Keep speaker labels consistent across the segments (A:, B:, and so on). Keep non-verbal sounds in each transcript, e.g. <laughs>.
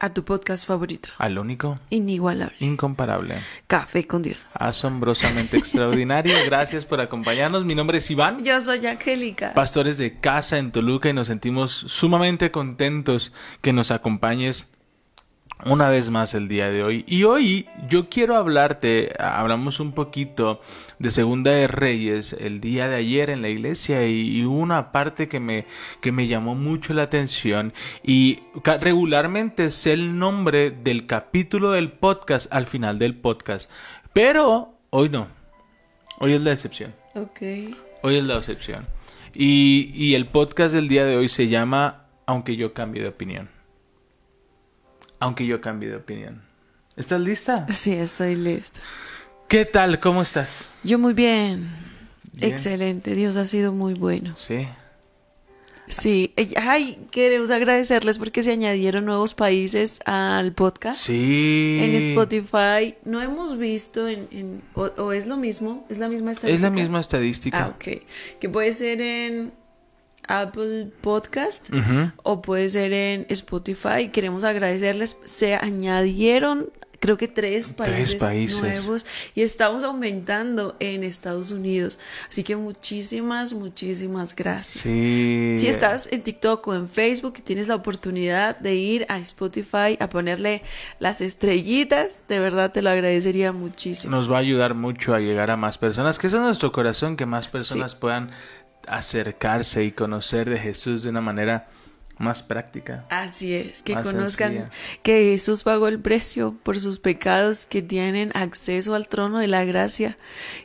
A: A tu podcast favorito.
B: al único,
A: Inigualable.
B: incomparable,
A: Café con Dios.
B: asombrosamente extraordinario. Gracias por acompañarnos. Mi nombre es Iván.
A: Yo soy Angélica.
B: Pastores de casa en Toluca y nos sentimos sumamente contentos que nos acompañes una vez más el día de hoy. Y hoy yo quiero hablarte, hablamos un poquito de Segunda de Reyes el día de ayer en la iglesia y, y una parte que me, que me llamó mucho la atención y regularmente sé el nombre del capítulo del podcast al final del podcast, pero hoy no, hoy es la excepción.
A: Ok.
B: Hoy es la excepción. Y, y el podcast del día de hoy se llama Aunque yo cambie de opinión. Aunque yo cambie de opinión. ¿Estás lista?
A: Sí, estoy lista.
B: ¿Qué tal? ¿Cómo estás?
A: Yo muy bien.
B: Bien.
A: Excelente. Dios ha sido muy bueno.
B: Sí.
A: Sí. Ay, queremos agradecerles porque se añadieron nuevos países al podcast.
B: Sí.
A: En Spotify no hemos visto en, en- o, o es lo mismo, es la misma estadística.
B: Es la misma estadística.
A: Ah, ok. Que puede ser en Apple Podcast o puede ser en Spotify. Queremos agradecerles. Se añadieron, creo que tres países,
B: países.
A: nuevos y estamos aumentando en Estados Unidos. Así que muchísimas, muchísimas gracias.
B: Sí.
A: Si estás en TikTok o en Facebook y tienes la oportunidad de ir a Spotify a ponerle las estrellitas, de verdad te lo agradecería muchísimo.
B: Nos va a ayudar mucho a llegar a más personas. Que ese es nuestro corazón, que más personas puedan acercarse y conocer de Jesús de una manera más práctica.
A: Así es, que
B: Más
A: conozcan
B: sencilla.
A: que Jesús pagó el precio por sus pecados, que tienen acceso al trono de la gracia,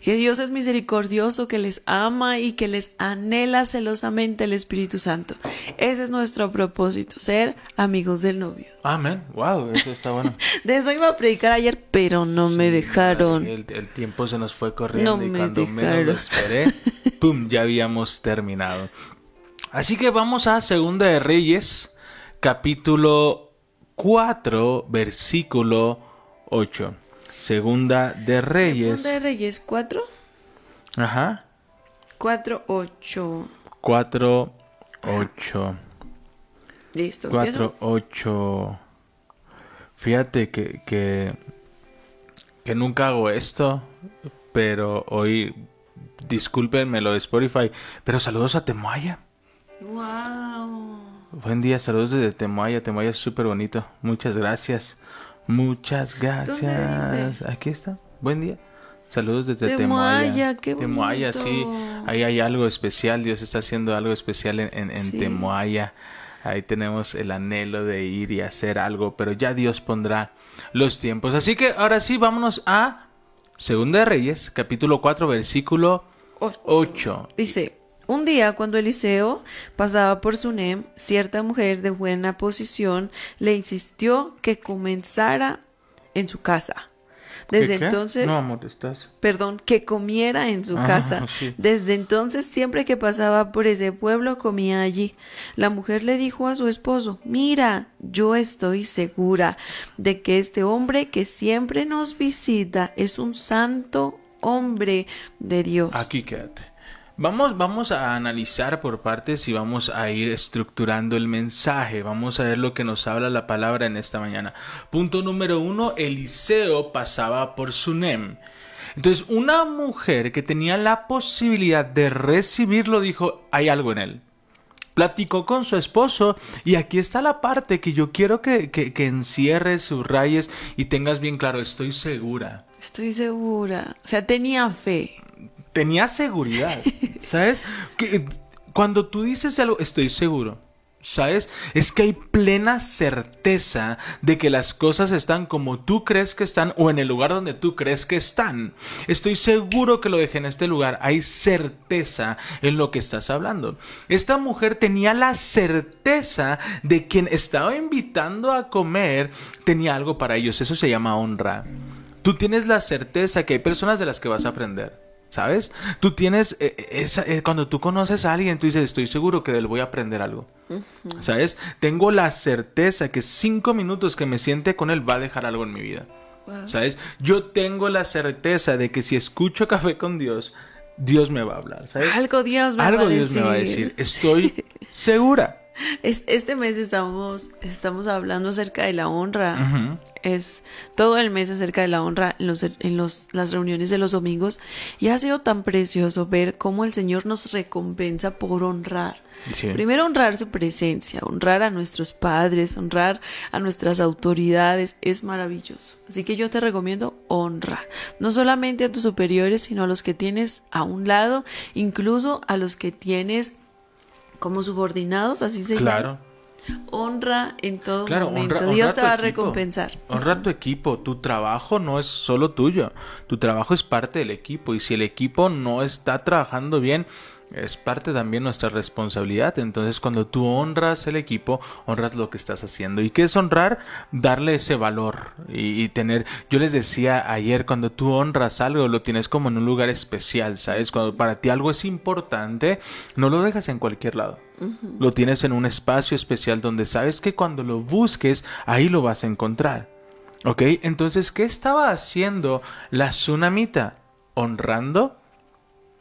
A: que Dios es misericordioso, que les ama y que les anhela celosamente el Espíritu Santo. Ese es nuestro propósito, ser amigos del novio.
B: Amén. Wow, eso está bueno. <laughs>
A: De eso iba a predicar ayer, pero no me dejaron.
B: El, el tiempo se nos fue corriendo
A: No
B: y
A: me
B: cuando menos lo
A: dejaron.
B: esperé, <laughs> ¡pum! Ya habíamos terminado. Así que vamos a Segunda de Reyes, capítulo 4, versículo 8. Segunda de Reyes.
A: Segunda de Reyes 4,
B: Ajá.
A: 4, 8.
B: 4, 8.
A: Listo.
B: 4,
A: ¿empiezo?
B: 8. Fíjate que, que, que nunca hago esto, pero hoy, discúlpenme lo de Spotify, pero saludos a Temoaya.
A: Wow.
B: Buen día, saludos desde Temoaya. Temoaya es súper bonito. Muchas gracias. Muchas gracias.
A: dice?
B: Aquí está. Buen día. Saludos desde
A: Temoaya,
B: Temoaya.
A: qué
B: sí. Ahí hay algo especial. Dios está haciendo algo especial en, en, en
A: Sí.
B: Temoaya. Ahí tenemos el anhelo de ir y hacer algo, pero ya Dios pondrá los tiempos. Así que ahora sí, vámonos a Segunda de Reyes, capítulo 4, versículo
A: Ocho.
B: 8.
A: Dice, un día cuando Eliseo pasaba por Sunem, cierta mujer de buena posición le insistió que comenzara en su casa. Desde
B: ¿Qué,
A: entonces,
B: No, amor, estás...
A: perdón, que comiera en su
B: Ah,
A: casa. <laughs>
B: sí.
A: Desde entonces, siempre que pasaba por ese pueblo, comía allí. La mujer le dijo a su esposo, mira, yo estoy segura de que este hombre que siempre nos visita es un santo hombre de Dios.
B: Aquí quédate. Vamos, vamos a analizar por partes y vamos a ir estructurando el mensaje. Vamos a ver lo que nos habla la palabra en esta mañana. Punto número uno, Eliseo pasaba por Sunem. Entonces, una mujer que tenía la posibilidad de recibirlo dijo, hay algo en él. Platicó con su esposo y aquí está la parte que yo quiero que, que, que encierres, subrayes y tengas bien claro, estoy segura.
A: Estoy segura. O sea, tenía fe.
B: Tenía seguridad, ¿sabes? Que cuando tú dices algo, estoy seguro, ¿sabes? Es que hay plena certeza de que las cosas están como tú crees que están o en el lugar donde tú crees que están. Estoy seguro que lo dejé en este lugar. Hay certeza en lo que estás hablando. Esta mujer tenía la certeza de quien estaba invitando a comer tenía algo para ellos. Eso se llama honra. Tú tienes la certeza que hay personas de las que vas a aprender. ¿Sabes? Tú tienes, eh, esa, eh, cuando tú conoces a alguien, tú dices, estoy seguro que de él voy a aprender algo. ¿Sabes? Tengo la certeza que cinco minutos que me siente con él va a dejar algo en mi vida.
A: Wow.
B: ¿Sabes? Yo tengo la certeza de que si escucho café con Dios, Dios me va a hablar. ¿sabes?
A: Algo Dios me
B: Algo
A: va a
B: Dios me va a decir. Estoy segura.
A: Es- Este mes estamos, estamos hablando acerca de la honra.
B: Ujú.
A: Es todo el mes acerca de la honra en, los, en los, las reuniones de los domingos. Y ha sido tan precioso ver cómo el Señor nos recompensa por honrar.
B: Sí.
A: Primero honrar su presencia, honrar a nuestros padres, honrar a nuestras autoridades, es maravilloso. Así que yo te recomiendo honra, no solamente a tus superiores, sino a los que tienes a un lado, incluso a los que tienes como subordinados, así se
B: Claro.
A: llama. Honra en todo
B: Claro,
A: momento.
B: honra,
A: Dios
B: honra
A: te va a recompensar.
B: Honra a tu equipo. Tu trabajo no es solo tuyo. Tu trabajo es parte del equipo. Y si el equipo no está trabajando bien, es parte también nuestra responsabilidad. Entonces, cuando tú honras el equipo, honras lo que estás haciendo. ¿Y qué es honrar? Darle ese valor y, y tener. Yo les decía ayer, cuando tú honras algo, lo tienes como en un lugar especial, ¿sabes? Cuando para ti algo es importante, no lo dejas en cualquier lado. Lo tienes en un espacio especial donde sabes que cuando lo busques, ahí lo vas a encontrar. ¿Ok? Entonces, ¿qué estaba haciendo la tsunamita? Honrando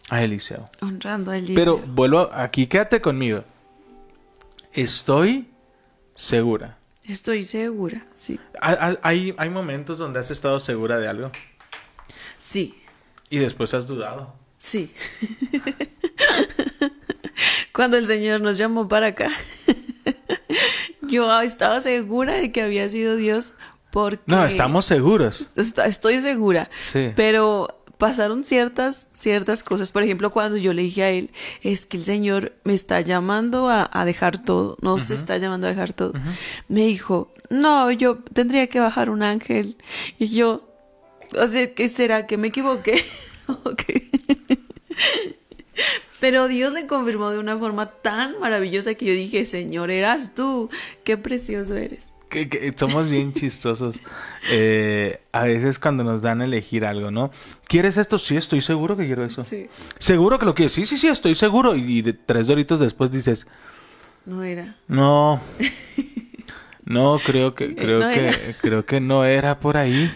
B: a Eliseo.
A: Honrando a Eliseo.
B: Pero vuelvo aquí, quédate conmigo. Estoy segura.
A: Estoy segura, sí.
B: Ha- ha- Hay, hay momentos donde has estado segura de algo
A: Sí,
B: y después has dudado.
A: sí. <laughs> Cuando el Señor nos llamó para acá, <laughs> yo estaba segura de que había sido Dios porque...
B: No, estamos seguros.
A: Está- estoy segura.
B: Sí.
A: Pero pasaron ciertas, ciertas cosas. Por ejemplo, cuando yo le dije a él, es que el Señor me está llamando a, a dejar todo. No se está llamando a dejar todo. Me dijo, no, yo tendría que bajar un ángel. Y yo, o sea, ¿qué será? ¿Que me equivoqué? <laughs> Pero Dios le confirmó de una forma tan maravillosa que yo dije, Señor, eras tú. Qué precioso eres.
B: Que, que somos bien chistosos. Eh, a veces cuando nos dan a elegir algo, ¿no? ¿Quieres esto? Sí, estoy seguro que quiero eso.
A: Sí.
B: ¿Seguro que lo quieres? Sí, sí, sí, estoy seguro. Y, y de tres doritos después dices,
A: No era.
B: no. <laughs> No, creo que, creo
A: no
B: que,
A: era. <laughs>
B: creo que no era por ahí.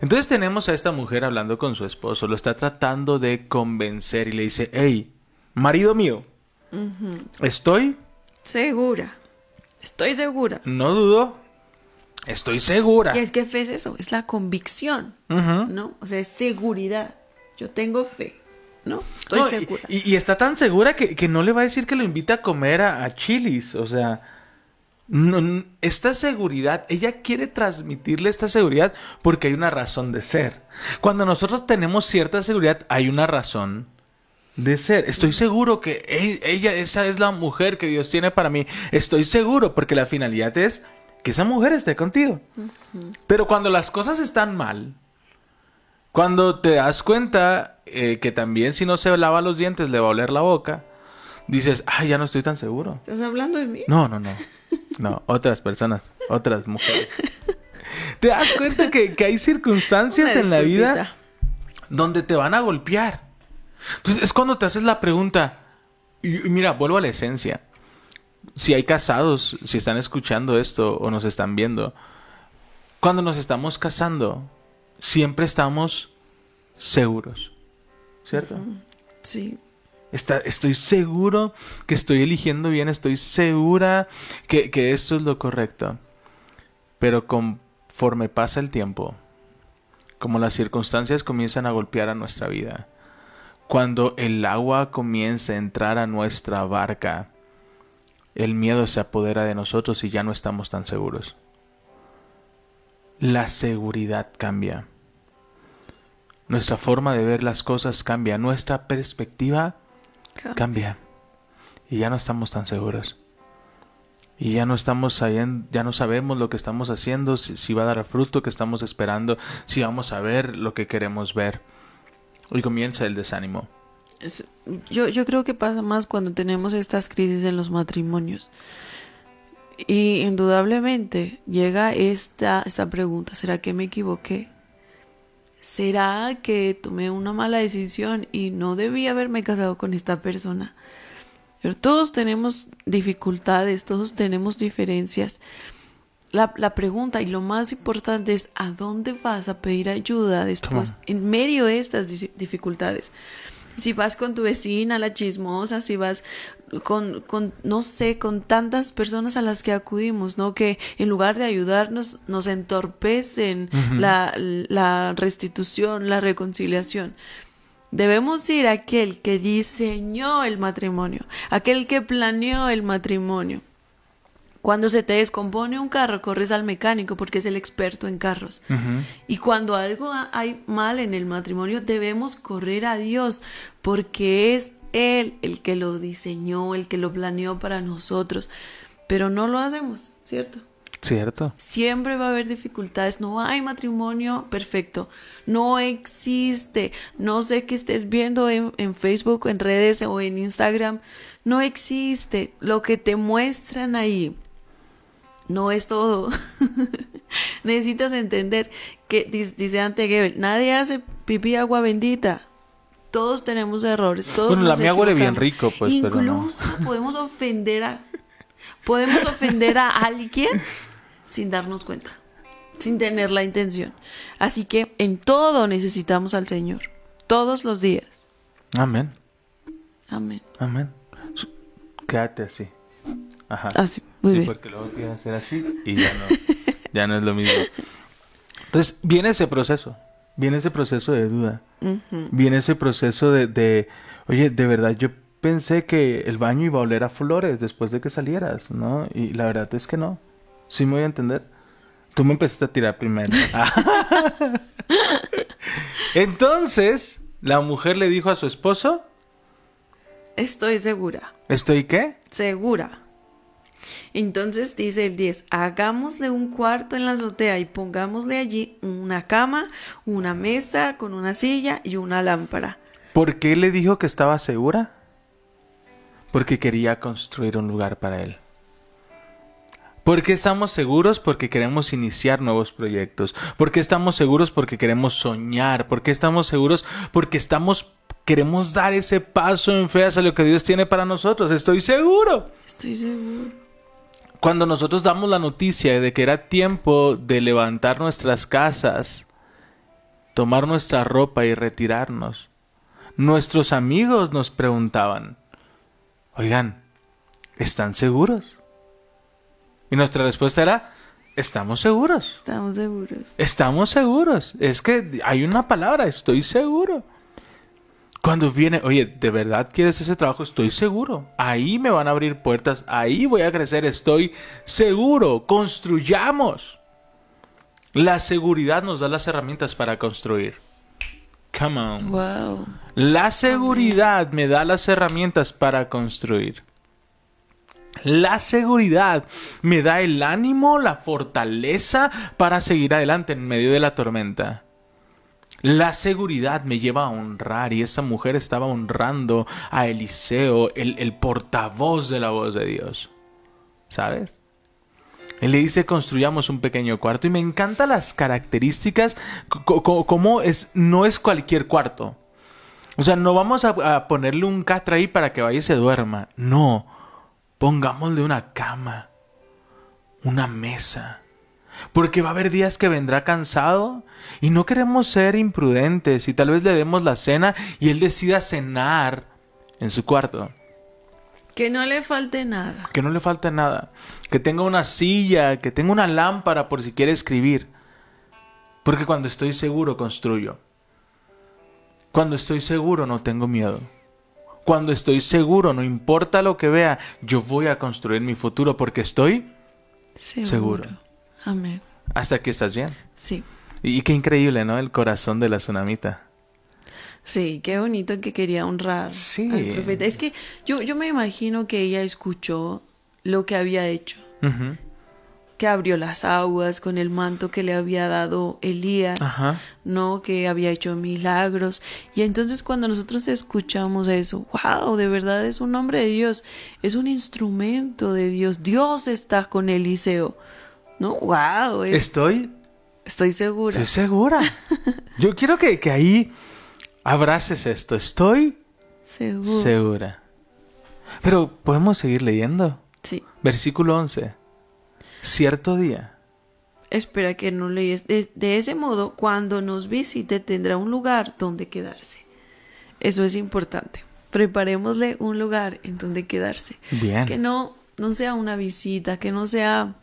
B: Entonces tenemos a esta mujer hablando con su esposo, lo está tratando de convencer y le dice, hey, marido mío, estoy,
A: Segura. Estoy segura.
B: no dudo, estoy segura.
A: Y es que fe es eso, es la convicción. ¿no? O sea, es seguridad. Yo tengo fe, ¿no? Estoy
B: No,
A: segura.
B: Y, y está tan segura que, que no le va a decir que lo invita a comer a, a Chili's. O sea, no- esta seguridad, ella quiere transmitirle esta seguridad porque hay una razón de ser. Cuando nosotros tenemos cierta seguridad, hay una razón de ser. Estoy seguro que e- ella, esa es la mujer que Dios tiene para mí. Estoy seguro porque la finalidad es que esa mujer esté contigo. Pero cuando las cosas están mal, cuando te das cuenta eh, que también si no se lava los dientes le va a oler la boca, dices, ay, ya no estoy tan seguro.
A: ¿Estás hablando de mí?
B: No, no, no. No, otras personas, otras mujeres. Te das cuenta que, que hay circunstancias en la vida donde te van a golpear. Entonces es cuando te haces la pregunta. Y, y mira, vuelvo a la esencia. Si hay casados, si están escuchando esto o nos están viendo, cuando nos estamos casando, siempre estamos seguros. ¿Cierto?
A: Sí.
B: Está- estoy seguro que estoy eligiendo bien, estoy segura que, que esto es lo correcto. Pero conforme pasa el tiempo, como las circunstancias comienzan a golpear a nuestra vida, cuando el agua comienza a entrar a nuestra barca, el miedo se apodera de nosotros y ya no estamos tan seguros. La seguridad cambia. Nuestra forma de ver las cosas cambia, nuestra perspectiva cambia. Y ya no estamos tan seguros. Y ya no estamos ya no sabemos lo que estamos haciendo, si, si va a dar fruto que estamos esperando, si vamos a ver lo que queremos ver. Y comienza el desánimo.
A: Es- yo, yo creo que pasa más cuando tenemos estas crisis en los matrimonios. Y indudablemente llega esta, esta pregunta, ¿será que me equivoqué? ¿será que tomé una mala decisión y no debí haberme casado con esta persona? Pero todos tenemos dificultades, todos tenemos diferencias. La, la pregunta y lo más importante es ¿a dónde vas a pedir ayuda después, en medio de estas dificultades? Si vas con tu vecina, la chismosa, si vas con, con, no sé, con tantas personas a las que acudimos, ¿no? Que en lugar de ayudarnos, nos entorpecen la, la restitución, la reconciliación. Debemos ir a aquel que diseñó el matrimonio, aquel que planeó el matrimonio. Cuando se te descompone un carro, corres al mecánico porque es el experto en carros. Y cuando algo ha- hay mal en el matrimonio, debemos correr a Dios porque es Él el que lo diseñó, el que lo planeó para nosotros. Pero no lo hacemos, ¿cierto?
B: Cierto.
A: Siempre va a haber dificultades. No hay matrimonio perfecto. No existe. No sé qué estés viendo en, en Facebook, en redes o en Instagram. No existe. Lo que te muestran ahí no es todo. <laughs> Necesitas entender que, dice ante Gebel, nadie hace pipí agua bendita. Todos tenemos errores. Todos
B: Bueno, la mía huele bien rico, pues, pero no.
A: Incluso podemos ofender a podemos ofender a alguien sin darnos cuenta, sin tener la intención. Así que en todo necesitamos al Señor, todos los días.
B: Amén.
A: Amén.
B: Amén. Quédate así. Ajá.
A: Así, muy
B: Sí,
A: bien.
B: porque luego quieres hacer así y ya no, <laughs> ya no es lo mismo. Entonces, viene ese proceso. Viene ese proceso de duda. Viene ese proceso de, de, oye, de verdad, yo pensé que el baño iba a oler a flores después de que salieras, ¿no? Y la verdad es que no. ¿Sí me voy a entender? Tú me empezaste a tirar primero. <laughs> Entonces, la mujer le dijo a su esposo,
A: Estoy segura,
B: ¿estoy qué?
A: segura. Entonces dice el 10, hagámosle un cuarto en la azotea y pongámosle allí una cama, una mesa con una silla y una lámpara.
B: ¿Por qué le dijo que estaba segura? Porque quería construir un lugar para él. ¿Por qué estamos seguros? Porque queremos iniciar nuevos proyectos. ¿Por qué estamos seguros? Porque queremos soñar. ¿Por qué estamos seguros? Porque estamos queremos dar ese paso en fe hacia lo que Dios tiene para nosotros. Estoy seguro.
A: Estoy seguro.
B: Cuando nosotros damos la noticia de que era tiempo de levantar nuestras casas, tomar nuestra ropa y retirarnos, nuestros amigos nos preguntaban, oigan, ¿están seguros? Y nuestra respuesta era, estamos seguros,
A: Estamos seguros.
B: estamos seguros. Es que hay una palabra, estoy seguro. Cuando viene, oye, ¿de verdad quieres ese trabajo? Estoy seguro. Ahí me van a abrir puertas, ahí voy a crecer, estoy seguro. Construyamos. La seguridad nos da las herramientas para construir. Come on.
A: Wow.
B: La seguridad me da las herramientas para construir. La seguridad me da el ánimo, la fortaleza para seguir adelante en medio de la tormenta. La seguridad me lleva a honrar y esa mujer estaba honrando a Eliseo, el, el portavoz de la voz de Dios. ¿Sabes? Él le dice construyamos un pequeño cuarto y me encantan las características, co- co- como es, no es cualquier cuarto. O sea, no vamos a, a ponerle un catra ahí para que vaya y se duerma. No, pongámosle una cama, una mesa. Porque va a haber días que vendrá cansado y no queremos ser imprudentes y tal vez le demos la cena y él decida cenar en su cuarto.
A: Que no le falte nada.
B: Que no le falte nada. Que tenga una silla, que tenga una lámpara por si quiere escribir. Porque cuando estoy seguro construyo. Cuando estoy seguro no tengo miedo. Cuando estoy seguro, no importa lo que vea, yo voy a construir mi futuro porque estoy
A: Seguro.
B: Seguro.
A: Amén.
B: hasta aquí estás bien.
A: Sí.
B: Y qué increíble, ¿no? El corazón de la tsunamita.
A: Sí, qué bonito que quería honrar
B: Sí.
A: al profeta. Es que yo, yo me imagino que ella escuchó lo que había hecho, que abrió las aguas con el manto que le había dado Elías,
B: Ajá.
A: no que había hecho milagros. Y entonces cuando nosotros escuchamos eso, wow, de verdad es un hombre de Dios, es un instrumento de Dios. Dios está con Eliseo. No, wow, es-
B: Estoy
A: Estoy segura.
B: Estoy segura. <laughs> Yo quiero que, que ahí abraces esto. Estoy
A: Segura.
B: segura. Pero podemos seguir leyendo.
A: Sí.
B: Versículo 11. Cierto día.
A: Espera que no leyes. De, de ese modo, cuando nos visite, tendrá un lugar donde quedarse. Eso es importante. Preparémosle un lugar en donde quedarse.
B: Bien.
A: Que no, no sea una visita, que no sea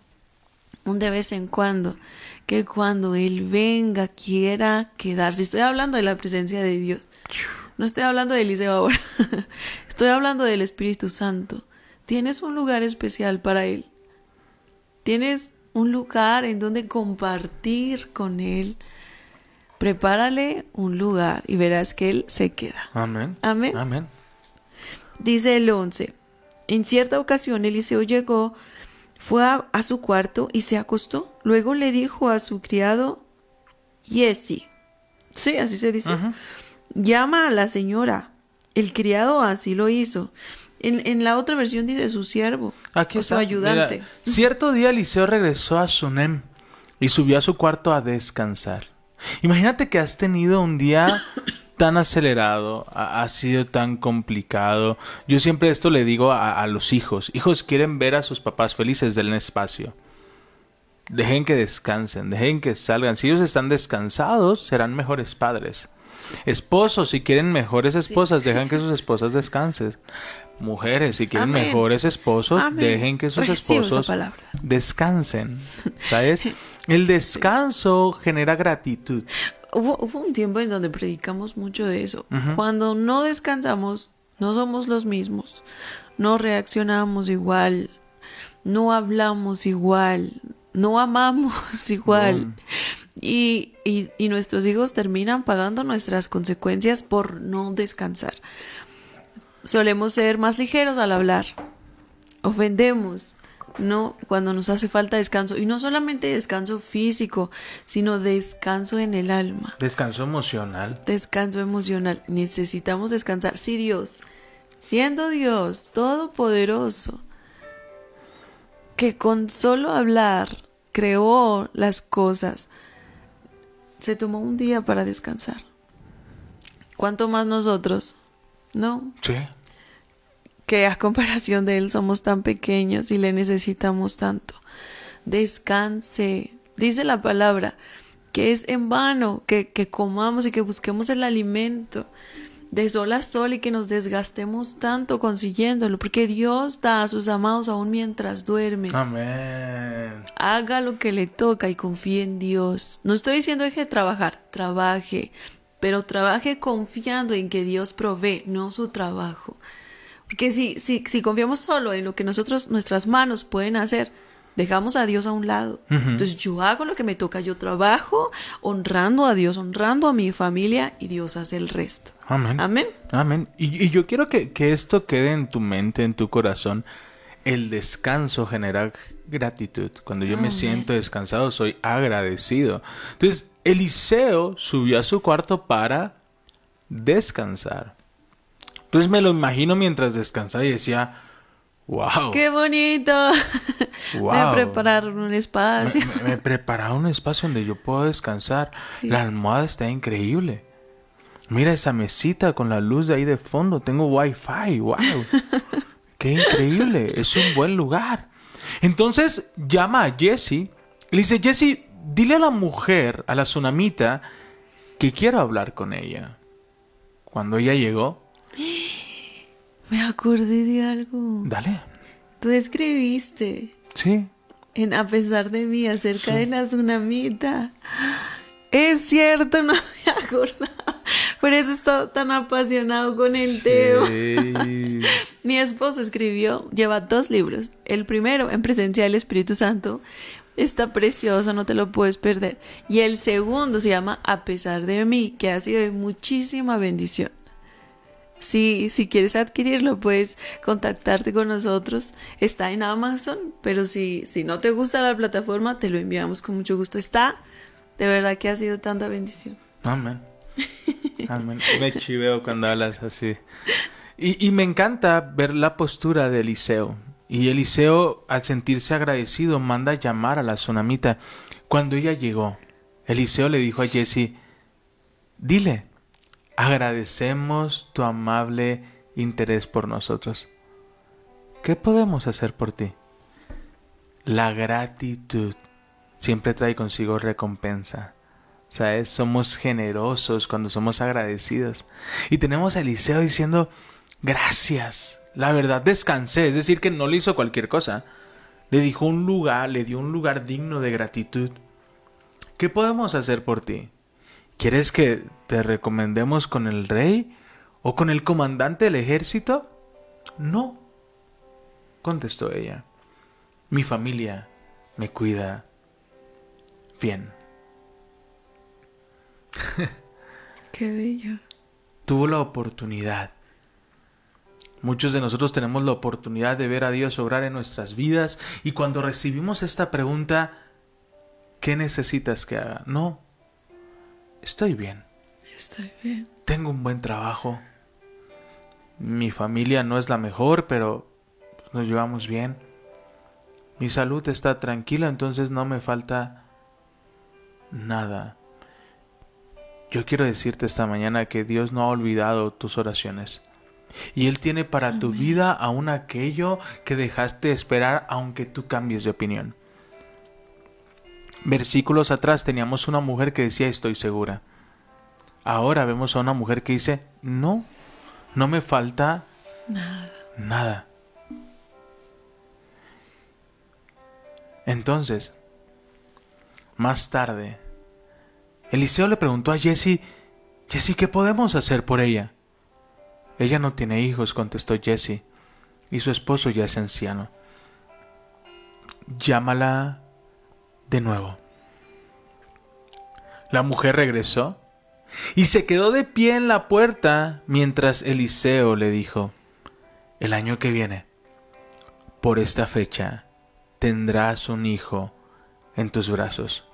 A: un de vez en cuando. Que cuando Él venga quiera quedarse. Estoy hablando de la presencia de Dios. No estoy hablando de Eliseo ahora. <laughs> Estoy hablando del Espíritu Santo. Tienes un lugar especial para Él. Tienes un lugar en donde compartir con Él. Prepárale un lugar y verás que Él se queda.
B: Amén.
A: Amén.
B: Amén.
A: Dice el 11. En cierta ocasión Eliseo llegó, fue a, a su cuarto y se acostó. Luego le dijo a su criado, Jesse. Sí, así se dice. Llama a la señora. El criado así lo hizo. En, en la otra versión dice su siervo.
B: Aquí
A: o
B: está.
A: su ayudante.
B: Mira, cierto día Eliseo regresó a Sunem y subió a su cuarto a descansar. Imagínate que has tenido un día tan acelerado, ha, ha sido tan complicado. Yo siempre esto le digo a, a los hijos. Hijos quieren ver a sus papás felices del espacio. Dejen que descansen, dejen que salgan. Si ellos están descansados, serán mejores padres. Esposos, si quieren mejores esposas, dejan que <laughs> sus esposas descansen. Mujeres, si quieren
A: Amén.
B: mejores esposos,
A: Amén.
B: dejen que sus
A: Recibo
B: esposos descansen. ¿Sabes? <laughs> El descanso genera gratitud.
A: Hubo, hubo un tiempo en donde predicamos mucho de eso. Cuando no descansamos, no somos los mismos. No reaccionamos igual. No hablamos igual. No amamos <laughs> igual. Y, y, y nuestros hijos terminan pagando nuestras consecuencias por no descansar. Solemos ser más ligeros al hablar. Ofendemos. No, cuando nos hace falta descanso. Y no solamente descanso físico, sino descanso en el alma
B: Descanso emocional.
A: descanso emocional. Necesitamos descansar. Si Dios, siendo Dios todopoderoso, que con solo hablar creó las cosas, se tomó un día para descansar. ¿Cuánto más nosotros? ¿No?
B: Sí.
A: Que a comparación de Él somos tan pequeños y le necesitamos tanto. Descanse. Dice la palabra que es en vano que, que comamos y que busquemos el alimento de sol a sol y que nos desgastemos tanto consiguiéndolo, porque Dios da a sus amados aún mientras duermen.
B: Amén.
A: Haga lo que le toca y confíe en Dios. No estoy diciendo deje de trabajar, trabaje, pero trabaje confiando en que Dios provee, no su trabajo. Porque si, si, si confiamos solo en lo que nosotros, nuestras manos pueden hacer, dejamos a Dios a un lado. Entonces yo hago lo que me toca, yo trabajo honrando a Dios, honrando a mi familia y Dios hace el resto.
B: Amén.
A: Amén.
B: Amén. Y, y yo quiero que, que esto quede en tu mente, en tu corazón. El descanso genera gratitud. Cuando yo me siento descansado, soy agradecido. Entonces, Eliseo subió a su cuarto para descansar. Entonces me lo imagino mientras descansaba y decía, wow.
A: ¡Qué bonito!
B: Wow. <laughs>
A: Me prepararon un espacio.
B: Me, me, me prepararon un espacio donde yo puedo descansar.
A: Sí.
B: La almohada está increíble. Mira esa mesita con la luz de ahí de fondo. Tengo wifi. Wow. <laughs> Qué increíble. Es un buen lugar. Entonces llama a Jesse y le dice, Jesse, dile a la mujer, a la tsunamita, que quiero hablar con ella. Cuando ella llegó,
A: Me acordé de algo.
B: dale.
A: Tú escribiste
B: Sí.
A: en A pesar de mí acerca de la tsunamita. Es cierto, <laughs> no me acordaba. Por eso estaba tan apasionado con el tema.
B: Sí. <laughs>
A: Mi esposo escribió, lleva dos libros. El primero, En presencia del Espíritu Santo, está precioso, no te lo puedes perder. Y el segundo se llama A pesar de mí, que ha sido de muchísima bendición. Si, si quieres adquirirlo, puedes contactarte con nosotros. Está en Amazon, pero si, si no te gusta la plataforma, te lo enviamos con mucho gusto. Está, de verdad que ha sido tanta bendición.
B: Amén. <laughs> Amén. Me chiveo cuando hablas así. Y, y me encanta ver la postura de Eliseo. Y Eliseo, al sentirse agradecido, manda a llamar a la tsunamita. Cuando ella llegó, Eliseo le dijo a Jesse, dile, agradecemos tu amable interés por nosotros. ¿Qué podemos hacer por ti? La gratitud siempre trae consigo recompensa. ¿Sabes? Somos generosos cuando somos agradecidos. Y tenemos a Eliseo diciendo, gracias. La verdad descansé, es decir, que no le hizo cualquier cosa. Le dijo un lugar, le dio un lugar digno de gratitud. ¿Qué podemos hacer por ti? ¿Quieres que te recomendemos con el rey o con el comandante del ejército? No, contestó ella. Mi familia me cuida bien. <laughs>
A: Qué bello.
B: Tuvo la oportunidad. Muchos de nosotros tenemos la oportunidad de ver a Dios obrar en nuestras vidas y cuando recibimos esta pregunta, ¿qué necesitas que haga? No, estoy bien.
A: Estoy bien.
B: Tengo un buen trabajo. Mi familia no es la mejor, pero nos llevamos bien. Mi salud está tranquila, entonces no me falta nada. Yo quiero decirte esta mañana que Dios no ha olvidado tus oraciones. Y Él tiene para tu vida aún aquello que dejaste esperar aunque tú cambies de opinión. Versículos atrás teníamos una mujer que decía estoy segura. Ahora vemos a una mujer que dice no, no me falta
A: Nada.
B: nada. Entonces, más tarde, Eliseo le preguntó a Jesse, Jesse, ¿qué podemos hacer por ella? Ella no tiene hijos, contestó Jesse, y su esposo ya es anciano. Llámala de nuevo. La mujer regresó y se quedó de pie en la puerta mientras Eliseo le dijo, el año que viene, por esta fecha, tendrás un hijo en tus brazos.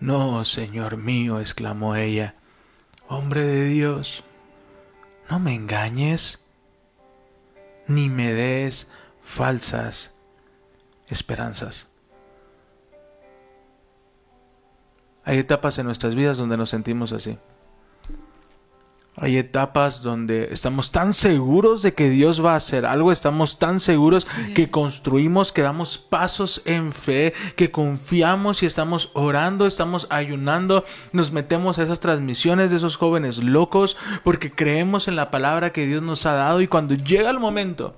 B: No, Señor mío, exclamó ella, hombre de Dios, no me engañes, ni me des falsas esperanzas. Hay etapas en nuestras vidas donde nos sentimos así. Hay etapas donde estamos tan seguros de que Dios va a hacer algo, estamos tan seguros que construimos, que damos pasos en fe, que confiamos y estamos orando, estamos ayunando, nos metemos a esas transmisiones de esos jóvenes locos porque creemos en la palabra que Dios nos ha dado y cuando llega el momento,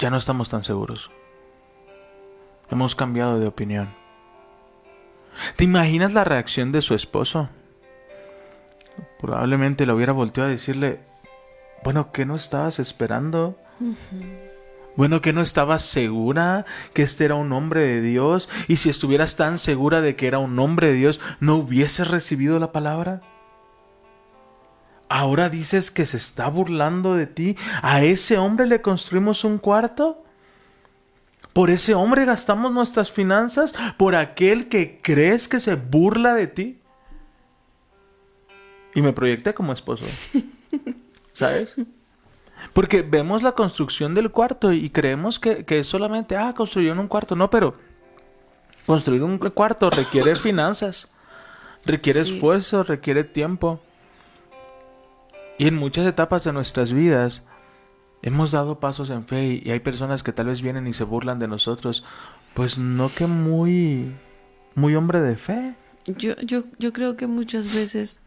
B: ya no estamos tan seguros. Hemos cambiado de opinión. ¿Te imaginas la reacción de su esposo? Probablemente le hubiera volteado a decirle, bueno, ¿qué no estabas esperando? Bueno, que no estabas segura que este era un hombre de Dios y si estuvieras tan segura de que era un hombre de Dios, ¿no hubieses recibido la palabra? Ahora dices que se está burlando de ti. ¿A ese hombre le construimos un cuarto? ¿Por ese hombre gastamos nuestras finanzas? ¿Por aquel que crees que se burla de ti? Y me proyecté como esposo. <laughs> ¿Sabes? Porque vemos la construcción del cuarto y creemos que, que solamente, ah, construyeron un cuarto. No, pero construir un cuarto requiere <laughs> finanzas, requiere
A: Sí.
B: esfuerzo, requiere tiempo. Y en muchas etapas de nuestras vidas hemos dado pasos en fe y hay personas que tal vez vienen y se burlan de nosotros. Pues no que muy, muy hombre de fe.
A: Yo, yo, yo creo que muchas veces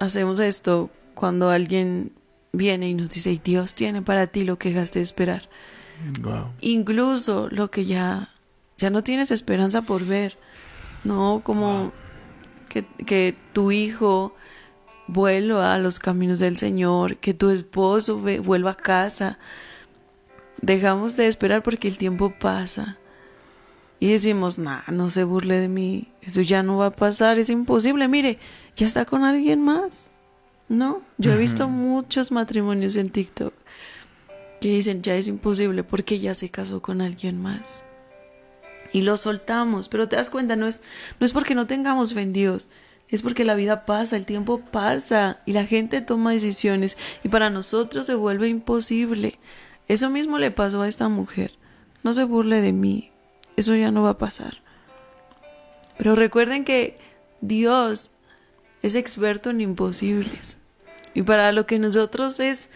A: hacemos esto cuando alguien viene y nos dice, Dios tiene para ti lo que dejaste de esperar.
B: Wow.
A: Incluso lo que ya, ya no tienes esperanza por ver. No, como que, que tu hijo vuelva a los caminos del Señor, que tu esposo vuelva a casa. Dejamos de esperar porque el tiempo pasa. Y decimos, nah, no se burle de mí, eso ya no va a pasar, es imposible, mire, ya está con alguien más. No, yo he visto muchos matrimonios en TikTok que dicen, ya es imposible porque ya se casó con alguien más. Y lo soltamos, pero te das cuenta, no es, no es porque no tengamos fe en Dios, es porque la vida pasa, el tiempo pasa y la gente toma decisiones y para nosotros se vuelve imposible. Eso mismo le pasó a esta mujer. No se burle de mí, eso ya no va a pasar. Pero recuerden que Dios es experto en imposibles. Y para lo que nosotros es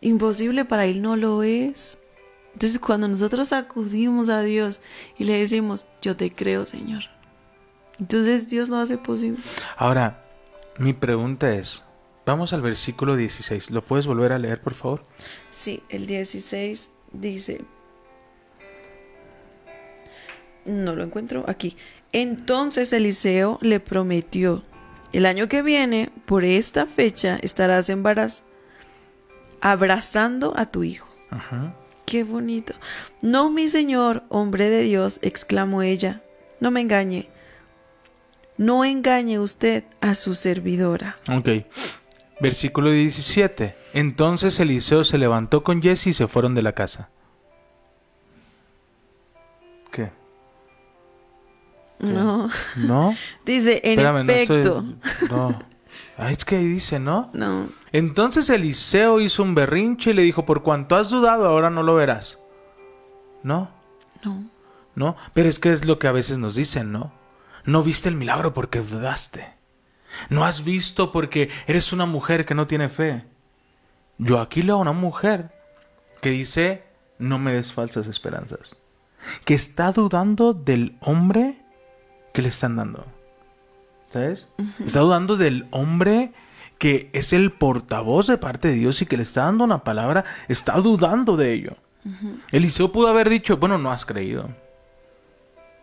A: imposible, para Él no lo es. Entonces cuando nosotros acudimos a Dios y le decimos, yo te creo, Señor. Entonces Dios lo hace posible.
B: Ahora, mi pregunta es, vamos al versículo 16. ¿Lo puedes volver a leer, por favor?
A: Sí, el 16 dice, no lo encuentro aquí. Entonces Eliseo le prometió, el año que viene, por esta fecha, estarás embarazada, abrazando a tu hijo.
B: Ajá.
A: Qué bonito. No, mi señor, hombre de Dios, exclamó ella, no me engañe. No engañe usted a su servidora.
B: Ok. Versículo 17. Entonces Eliseo se levantó con Jesse y se fueron de la casa. ¿Qué?
A: No.
B: ¿No? <laughs>
A: Dice, en
B: Espérame, no estoy-
A: efecto.
B: No. Ay, es que ahí dice, ¿no?
A: No.
B: Entonces Eliseo hizo un berrinche y le dijo, por cuanto has dudado, ahora no lo verás. ¿No?
A: No.
B: ¿No? Pero es que es lo que a veces nos dicen, ¿no? No viste el milagro porque dudaste. No has visto porque eres una mujer que no tiene fe. Yo aquí leo a una mujer que dice, no me des falsas esperanzas. Que está dudando del hombre que le están dando. ¿Sabes? Está dudando del hombre que es el portavoz de parte de Dios y que le está dando una palabra. Está dudando de ello. Eliseo pudo haber dicho, bueno, no has creído.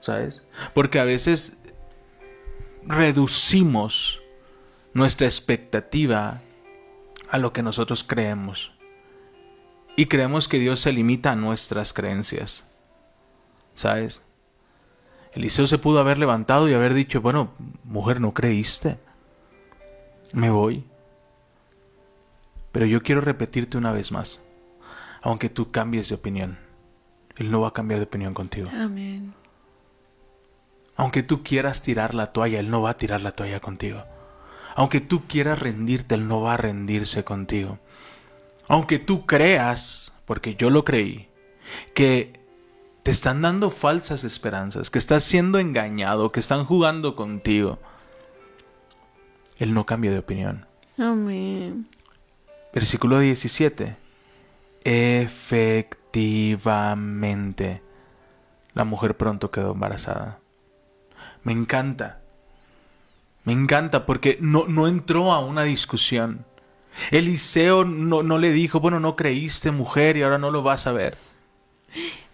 B: ¿Sabes? Porque a veces reducimos nuestra expectativa a lo que nosotros creemos. Y creemos que Dios se limita a nuestras creencias. ¿Sabes? Eliseo se pudo haber levantado y haber dicho, bueno, mujer, ¿no creíste? Me voy. Pero yo quiero repetirte una vez más. Aunque tú cambies de opinión, Él no va a cambiar de opinión contigo.
A: Amén.
B: Aunque tú quieras tirar la toalla, Él no va a tirar la toalla contigo. Aunque tú quieras rendirte, Él no va a rendirse contigo. Aunque tú creas, porque yo lo creí, que te están dando falsas esperanzas, que estás siendo engañado, que están jugando contigo, Él no cambia de opinión.
A: Amén.
B: Versículo 17. Efectivamente, la mujer pronto quedó embarazada. Me encanta. Me encanta porque no, no entró a una discusión. Eliseo no, no le dijo, bueno, no creíste mujer y ahora no lo vas a ver.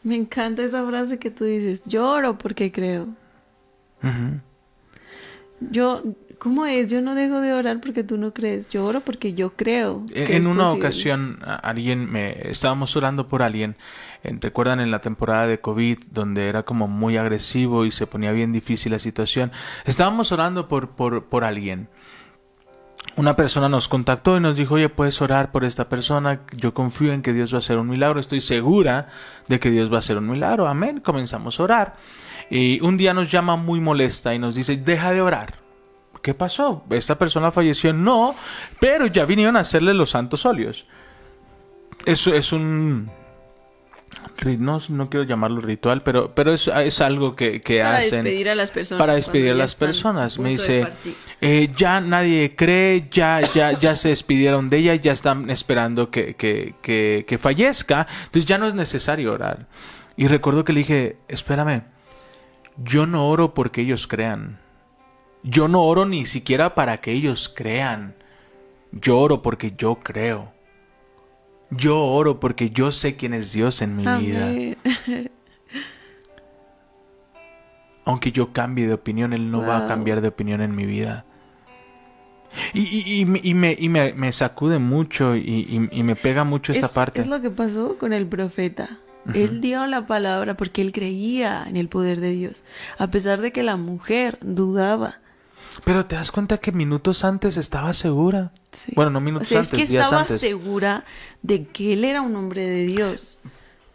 A: Me encanta esa frase que tú dices, lloro porque creo. Yo, ¿cómo es? Yo no dejo de orar porque tú no crees. Yo oro porque yo creo. que
B: En
A: es
B: una
A: posible.
B: ocasión, alguien me estábamos orando por alguien. Recuerdan en la temporada de COVID, donde era como muy agresivo y se ponía bien difícil la situación. Estábamos orando por, por, por alguien. Una persona nos contactó y nos dijo, oye, puedes orar por esta persona. Yo confío en que Dios va a hacer un milagro. Estoy segura de que Dios va a hacer un milagro. Amén. Comenzamos a orar. Y un día nos llama muy molesta y nos dice, deja de orar. ¿Qué pasó? ¿Esta persona falleció? No, pero ya vinieron a hacerle los santos óleos. Eso es un... No, no quiero llamarlo ritual, pero, pero es, es algo que, que
A: Para
B: hacen
A: despedir a las personas.
B: para despedir a las personas. Me dice, eh, ya nadie cree, ya, ya, ya se despidieron de ella, ya están esperando que, que, que, que fallezca, entonces ya no es necesario orar. Y recuerdo que le dije, espérame, yo no oro porque ellos crean. Yo no oro ni siquiera para que ellos crean. Yo oro porque yo creo. Yo oro porque yo sé quién es Dios en mi vida. <laughs> Aunque yo cambie de opinión, Él no va a cambiar de opinión en mi vida. Y, y- y me- y me, y me- me sacude mucho y, me pega mucho esta
A: es,
B: parte.
A: es lo que pasó con el profeta. Él dio la palabra porque él creía en el poder de Dios, a pesar de que la mujer dudaba.
B: Pero te das cuenta que minutos antes estaba segura.
A: Sí.
B: Bueno, no
A: O
B: minutos
A: sea,
B: antes,
A: es que
B: días
A: estaba
B: antes.
A: segura de que él era un hombre de Dios.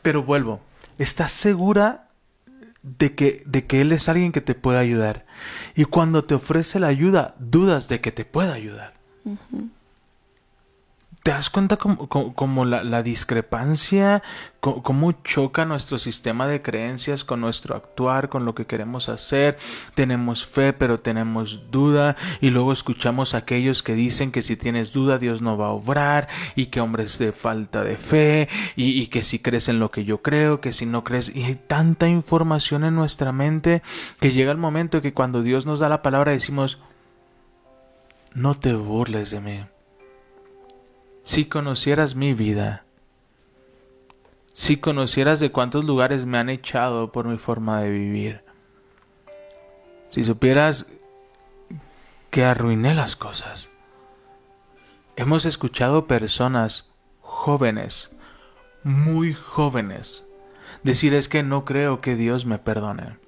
B: Pero vuelvo, ¿estás segura de que, de que Él es alguien que te puede ayudar? Y cuando te ofrece la ayuda, dudas de que te pueda ayudar. ¿Te das cuenta como, como- la, discrepancia, cómo choca nuestro sistema de creencias con nuestro actuar, con lo que queremos hacer? Tenemos fe, pero tenemos duda, y luego escuchamos a aquellos que dicen que si tienes duda Dios no va a obrar, y que hombres de falta de fe, y, y que si crees en lo que yo creo, que si no crees, y hay tanta información en nuestra mente que llega el momento que cuando Dios nos da la palabra decimos, no te burles de mí. Si conocieras mi vida, si conocieras de cuántos lugares me han echado por mi forma de vivir, si supieras que arruiné las cosas. Hemos escuchado personas jóvenes, muy jóvenes, decir es que no creo que Dios me perdone.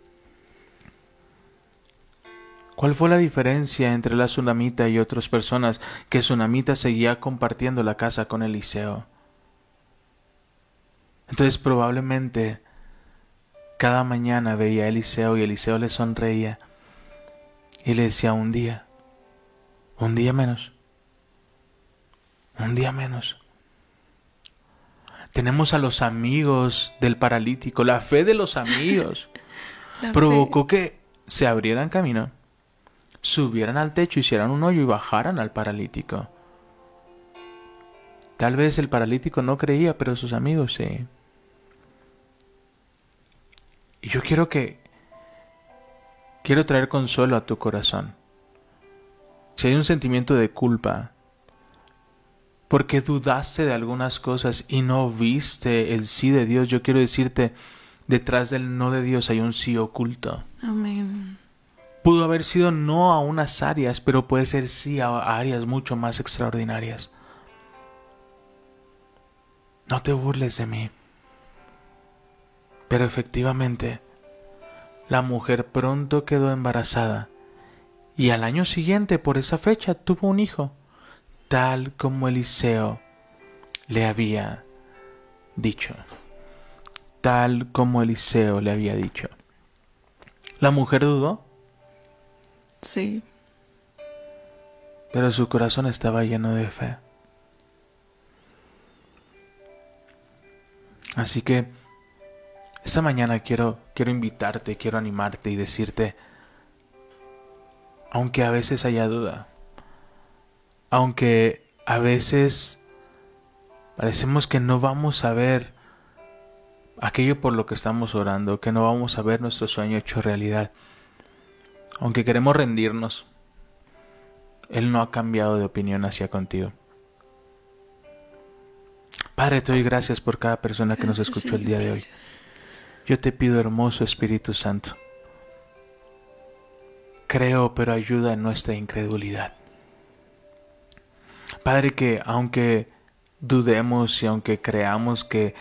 B: ¿Cuál fue la diferencia entre la tsunamita y otras personas que tsunamita seguía compartiendo la casa con Eliseo? Entonces probablemente cada mañana veía a Eliseo y Eliseo le sonreía y le decía un día, un día menos, un día menos. Tenemos a los amigos del paralítico, la fe de los amigos <laughs>
A: La
B: provocó que se abrieran camino, subieran al techo, hicieran un hoyo y bajaran al paralítico. Tal vez el paralítico no creía, pero sus amigos sí. Y yo quiero que... Quiero traer consuelo a tu corazón. Si hay un sentimiento de culpa, porque dudaste de algunas cosas y no viste el sí de Dios, yo quiero decirte, detrás del no de Dios hay un sí oculto.
A: Amén.
B: Pudo haber sido no a unas áreas, pero puede ser sí a áreas mucho más extraordinarias. No te burles de mí. Pero efectivamente, la mujer pronto quedó embarazada y al año siguiente, por esa fecha, tuvo un hijo, tal como Eliseo le había dicho. Tal como Eliseo le había dicho. La mujer dudó,
A: Sí.
B: pero su corazón estaba lleno de fe. Así que esta mañana quiero quiero invitarte, quiero animarte y decirte aunque a veces haya duda, aunque a veces parecemos que no vamos a ver aquello por lo que estamos orando, que no vamos a ver nuestro sueño hecho realidad, aunque queremos rendirnos, Él no ha cambiado de opinión hacia contigo. Padre, te doy gracias por cada persona que nos escuchó el día de hoy. Yo te pido, hermoso Espíritu Santo, creo, pero ayuda en nuestra incredulidad. Padre, que aunque dudemos y aunque creamos que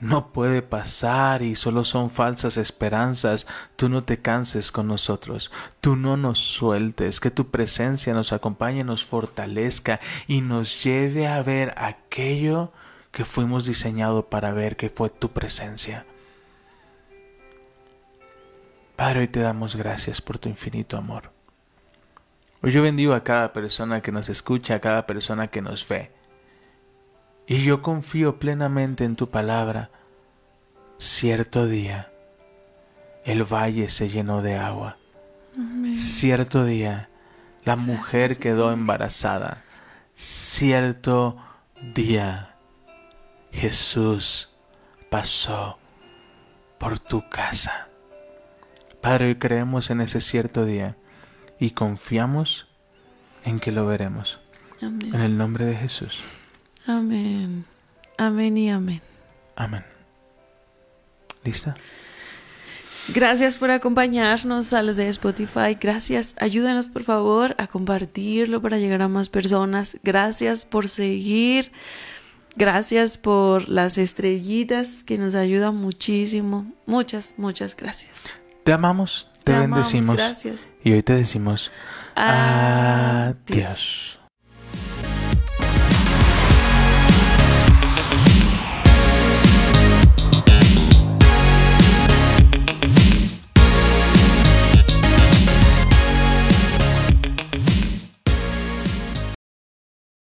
B: no puede pasar y solo son falsas esperanzas, tú no te canses con nosotros, tú no nos sueltes, que tu presencia nos acompañe, nos fortalezca y nos lleve a ver aquello que fuimos diseñados para ver, que fue tu presencia. Padre, hoy te damos gracias por tu infinito amor. Hoy yo bendigo a cada persona que nos escucha, a cada persona que nos ve. Y yo confío plenamente en tu palabra. Cierto día, el valle se llenó de agua.
A: Amén.
B: Cierto día, la mujer quedó embarazada. Cierto día, Jesús pasó por tu casa. Padre, hoy creemos en ese cierto día y confiamos en que lo veremos.
A: Amén.
B: En el nombre de Jesús.
A: Amén. Amén y amén.
B: Amén. ¿Lista?
A: Gracias por acompañarnos a los de Spotify. Gracias. Ayúdenos por favor a compartirlo para llegar a más personas. Gracias por seguir. Gracias por las estrellitas que nos ayudan muchísimo. Muchas, muchas gracias.
B: Te amamos, te,
A: Te amamos.
B: bendecimos.
A: Gracias.
B: Y hoy te decimos
A: Adiós.
B: adiós.